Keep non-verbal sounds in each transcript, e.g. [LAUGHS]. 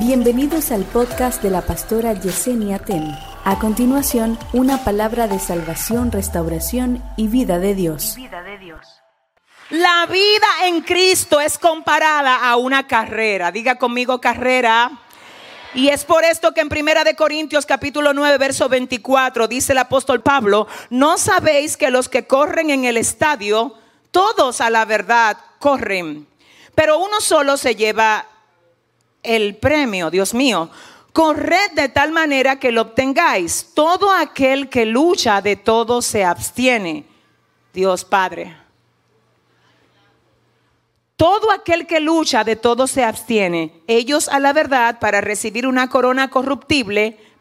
Bienvenidos al podcast de la pastora Yesenia Ten. A continuación, una palabra de salvación, restauración y vida de Dios. La vida en Cristo es comparada a una carrera. Diga conmigo carrera. Y es por esto que en Primera de Corintios capítulo 9 verso 24 dice el apóstol Pablo, "No sabéis que los que corren en el estadio, todos a la verdad corren, pero uno solo se lleva el premio, Dios mío. Corred de tal manera que lo obtengáis. Todo aquel que lucha de todo se abstiene. Dios Padre. Todo aquel que lucha de todo se abstiene. Ellos a la verdad para recibir una corona corruptible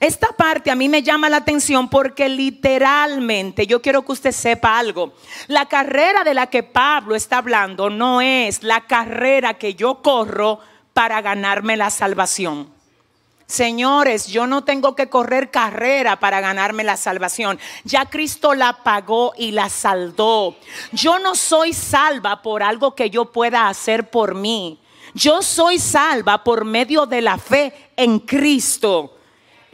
Esta parte a mí me llama la atención porque literalmente yo quiero que usted sepa algo. La carrera de la que Pablo está hablando no es la carrera que yo corro para ganarme la salvación. Señores, yo no tengo que correr carrera para ganarme la salvación. Ya Cristo la pagó y la saldó. Yo no soy salva por algo que yo pueda hacer por mí. Yo soy salva por medio de la fe en Cristo.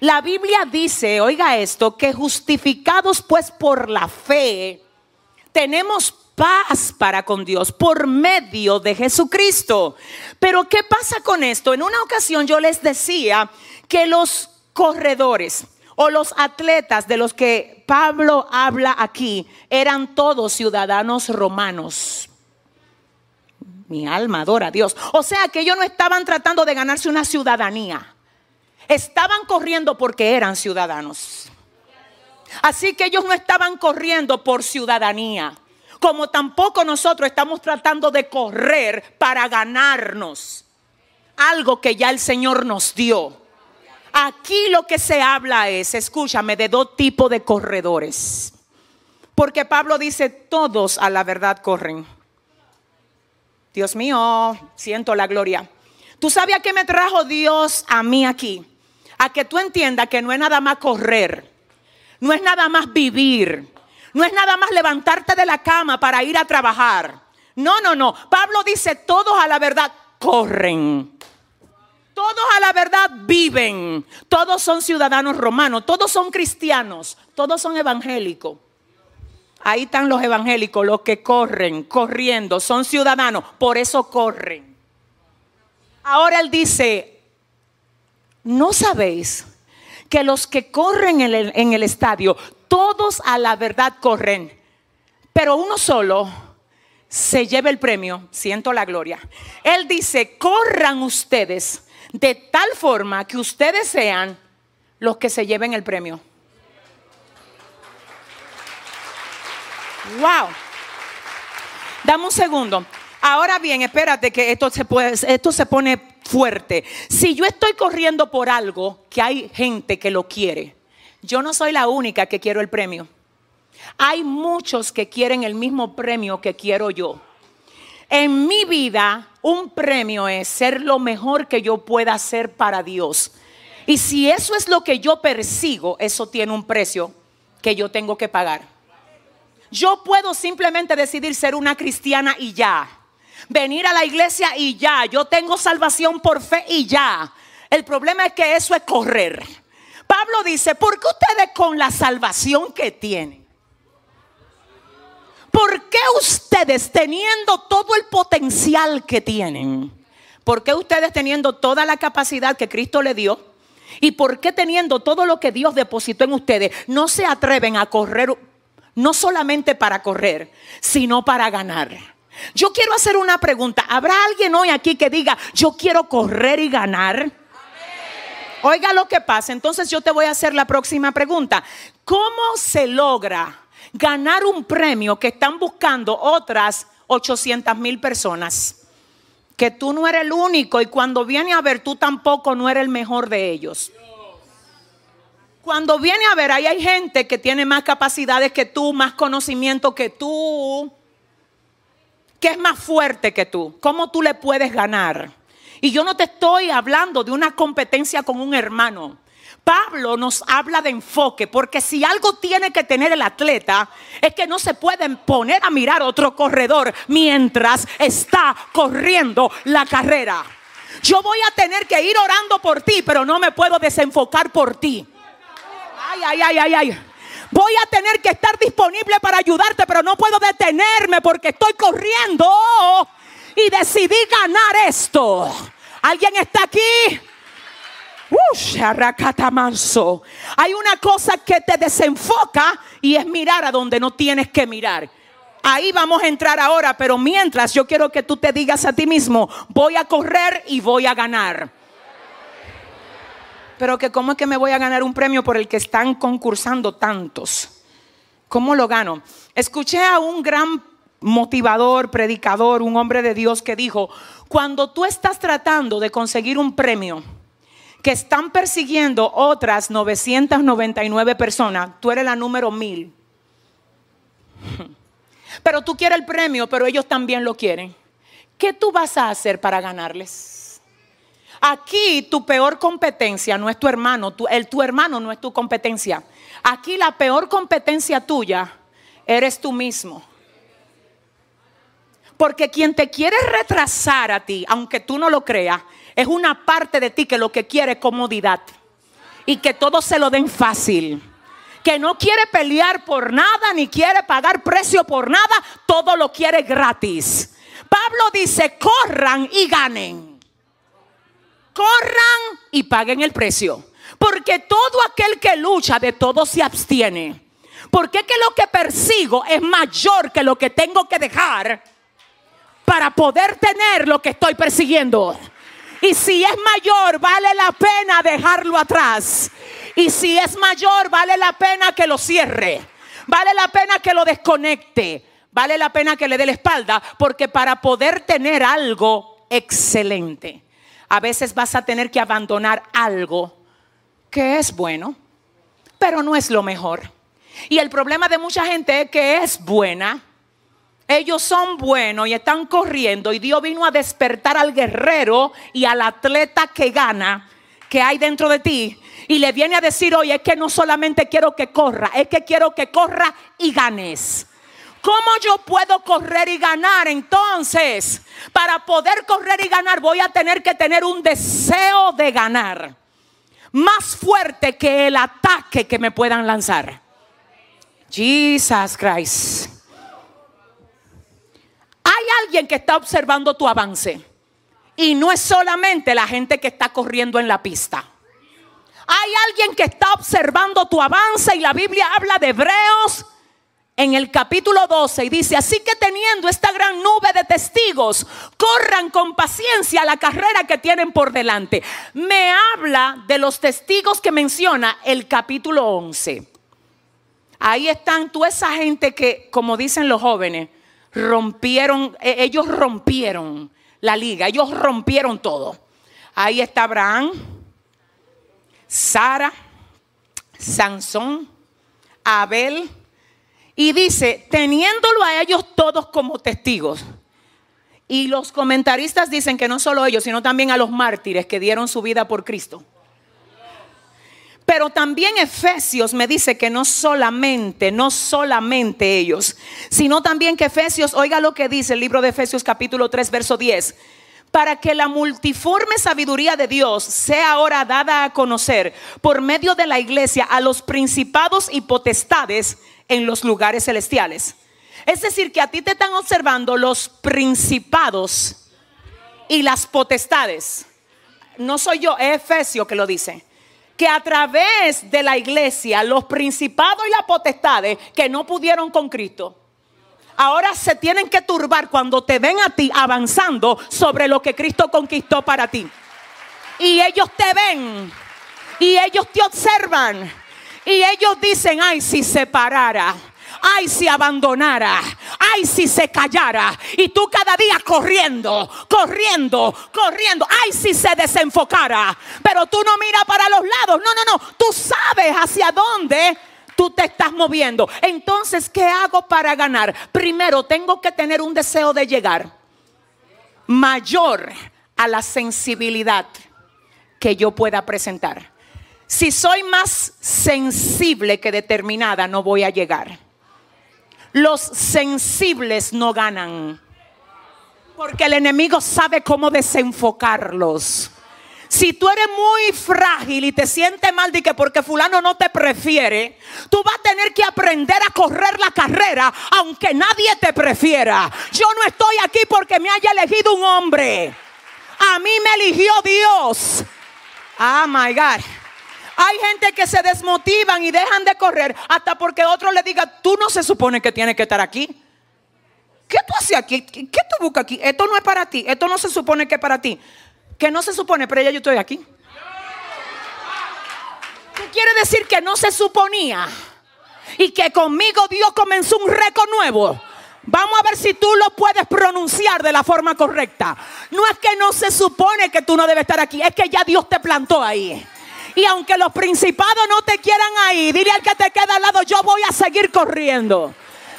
La Biblia dice, oiga esto, que justificados pues por la fe, tenemos paz para con Dios por medio de Jesucristo. Pero ¿qué pasa con esto? En una ocasión yo les decía que los corredores o los atletas de los que Pablo habla aquí eran todos ciudadanos romanos. Mi alma adora a Dios. O sea que ellos no estaban tratando de ganarse una ciudadanía. Estaban corriendo porque eran ciudadanos. Así que ellos no estaban corriendo por ciudadanía. Como tampoco nosotros estamos tratando de correr para ganarnos algo que ya el Señor nos dio. Aquí lo que se habla es, escúchame, de dos tipos de corredores. Porque Pablo dice, todos a la verdad corren. Dios mío, siento la gloria. ¿Tú sabes a qué me trajo Dios a mí aquí? A que tú entiendas que no es nada más correr, no es nada más vivir, no es nada más levantarte de la cama para ir a trabajar. No, no, no. Pablo dice, todos a la verdad corren. Todos a la verdad viven. Todos son ciudadanos romanos. Todos son cristianos. Todos son evangélicos. Ahí están los evangélicos, los que corren, corriendo. Son ciudadanos. Por eso corren. Ahora él dice, ¿no sabéis que los que corren en el, estadio, todos a la verdad corren, pero uno solo se lleva el premio, siento la gloria. Él dice, corran ustedes de tal forma que ustedes sean los que se lleven el premio. Wow. Dame un segundo. Ahora bien, espérate que esto se, puede, esto se pone fuerte. Si yo estoy corriendo por algo que hay gente que lo quiere, yo no soy la única que quiero el premio. Hay muchos que quieren el mismo premio que quiero yo. En mi vida, un premio es ser lo mejor que yo pueda hacer para Dios. Y si eso es lo que yo persigo, eso tiene un precio que yo tengo que pagar. Yo puedo simplemente decidir ser una cristiana y ya venir a la iglesia y ya, yo tengo salvación por fe y ya. El problema es que eso es correr. Pablo dice, ¿por qué ustedes con la salvación que tienen? ¿Por qué ustedes teniendo todo el potencial que tienen? ¿Por qué ustedes teniendo toda la capacidad que Cristo le dio? ¿Y por qué teniendo todo lo que Dios depositó en ustedes no se atreven a correr, no solamente para correr, sino para ganar? Yo quiero hacer una pregunta. ¿Habrá alguien hoy aquí que diga, yo quiero correr y ganar? Oiga lo que pasa. Entonces yo te voy a hacer la próxima pregunta. ¿Cómo se logra ganar un premio que están buscando otras 800 mil personas? Que tú no eres el único y cuando viene a ver tú tampoco no eres el mejor de ellos. Cuando viene a ver, ahí hay gente que tiene más capacidades que tú, más conocimiento que tú, que es más fuerte que tú. ¿Cómo tú le puedes ganar? Y yo no te estoy hablando de una competencia con un hermano. Pablo nos habla de enfoque, porque si algo tiene que tener el atleta es que no se puede poner a mirar otro corredor mientras está corriendo la carrera. Yo voy a tener que ir orando por ti, pero no me puedo desenfocar por ti. Ay, ay, ay, ay, ay. Voy a tener que estar disponible para ayudarte, pero no puedo detenerme porque estoy corriendo y decidí ganar esto. ¿Alguien está aquí? Hay una cosa que te desenfoca y es mirar a donde no tienes que mirar. Ahí vamos a entrar ahora, pero mientras yo quiero que tú te digas a ti mismo, voy a correr y voy a ganar. Pero que cómo es que me voy a ganar un premio por el que están concursando tantos. ¿Cómo lo gano? Escuché a un gran motivador, predicador, un hombre de Dios que dijo, cuando tú estás tratando de conseguir un premio, que están persiguiendo otras 999 personas, tú eres la número mil. [LAUGHS] Pero tú quieres el premio, pero ellos también lo quieren. ¿Qué tú vas a hacer para ganarles? Aquí tu peor competencia no es tu hermano, el, tu hermano no es tu competencia. Aquí la peor competencia tuya eres tú mismo. Porque quien te quiere retrasar a ti, aunque tú no lo creas, es una parte de ti que lo que quiere es comodidad. Y que todo se lo den fácil. Que no quiere pelear por nada, ni quiere pagar precio por nada, todo lo quiere gratis. Pablo dice, corran y ganen. Y paguen el precio. Porque todo aquel que lucha de todo se abstiene. Porque que lo que persigo es mayor que lo que tengo que dejar para poder tener lo que estoy persiguiendo. Y si es mayor, vale la pena dejarlo atrás. Y si es mayor, vale la pena que lo cierre. Vale la pena que lo desconecte. Vale la pena que le dé la espalda. Porque para poder tener algo excelente, a veces vas a tener que abandonar algo que es bueno, pero no es lo mejor. Y el problema de mucha gente es que es buena, ellos son buenos y están corriendo y Dios vino a despertar al guerrero y al atleta que gana que hay dentro de ti y le viene a decir, oye, es que no solamente quiero que corra, es que quiero que corra y ganes. ¿Cómo yo puedo correr y ganar entonces? Para poder correr y ganar voy a tener que tener un deseo de ganar más fuerte que el ataque que me puedan lanzar. Jesus Christ. Hay alguien que está observando tu avance. Y no es solamente la gente que está corriendo en la pista. Hay alguien que está observando tu avance y la Biblia habla de Hebreos en el capítulo 12 y dice, así que teniendo esta gran nube de testigos, corran con paciencia la carrera que tienen por delante. Me habla de los testigos que menciona el capítulo 11. Ahí están toda esa gente que, como dicen los jóvenes, rompieron, e, ellos rompieron la liga, ellos rompieron todo. Ahí está Abraham, Sara, Sansón, Abel, y dice, teniéndolo a ellos todos como testigos. Y los comentaristas dicen que no solo ellos, sino también a los mártires que dieron su vida por Cristo. Pero también Efesios me dice que no solamente, no solamente ellos, sino también que Efesios, oiga lo que dice el libro de Efesios capítulo 3, verso 10 para que la multiforme sabiduría de Dios sea ahora dada a conocer por medio de la iglesia a los principados y potestades en los lugares celestiales. Es decir, que a ti te están observando los principados y las potestades. No soy yo, es Efesio que lo dice que a través de la iglesia los principados y las potestades que no pudieron con Cristo, ahora se tienen que turbar cuando te ven a ti avanzando sobre lo que Cristo conquistó para ti. Y ellos te ven y ellos te observan y ellos dicen, ay, si se parara ay, si abandonara, ay si se callara. Y tú cada día corriendo, corriendo, corriendo, ay si se desenfocara. Pero tú no miras para los lados, no, no, no, tú sabes hacia dónde tú te estás moviendo. Entonces, ¿qué hago para ganar? Primero, tengo que tener un deseo de llegar mayor a la sensibilidad que yo pueda presentar. Si soy más sensible que determinada, no voy a llegar. Los sensibles no ganan. Porque el enemigo sabe cómo desenfocarlos. Si tú eres muy frágil y te sientes mal de que porque fulano no te prefiere, tú vas a tener que aprender a correr la carrera aunque nadie te prefiera. Yo no estoy aquí porque me haya elegido un hombre. A mí me eligió Dios. Ah, my God. Hay gente que se desmotivan y dejan de correr hasta porque otro le diga, tú no se supone que tienes que estar aquí. ¿Qué tú haces aquí? ¿Qué tú buscas aquí? Esto no es para ti. Esto no se supone que es para ti que no se supone, pero ya yo estoy aquí. ¿Qué quiere decir que no se suponía? Y que conmigo Dios comenzó un récord nuevo. Vamos a ver si tú lo puedes pronunciar de la forma correcta. No es que no se supone que tú no debes estar aquí, es que ya Dios te plantó ahí. Y aunque los principados no te quieran ahí, dile al que te queda al lado, yo voy a seguir corriendo.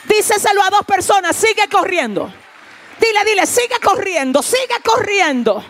Díceselo a dos personas, sigue corriendo. Dile, dile, sigue corriendo, sigue corriendo.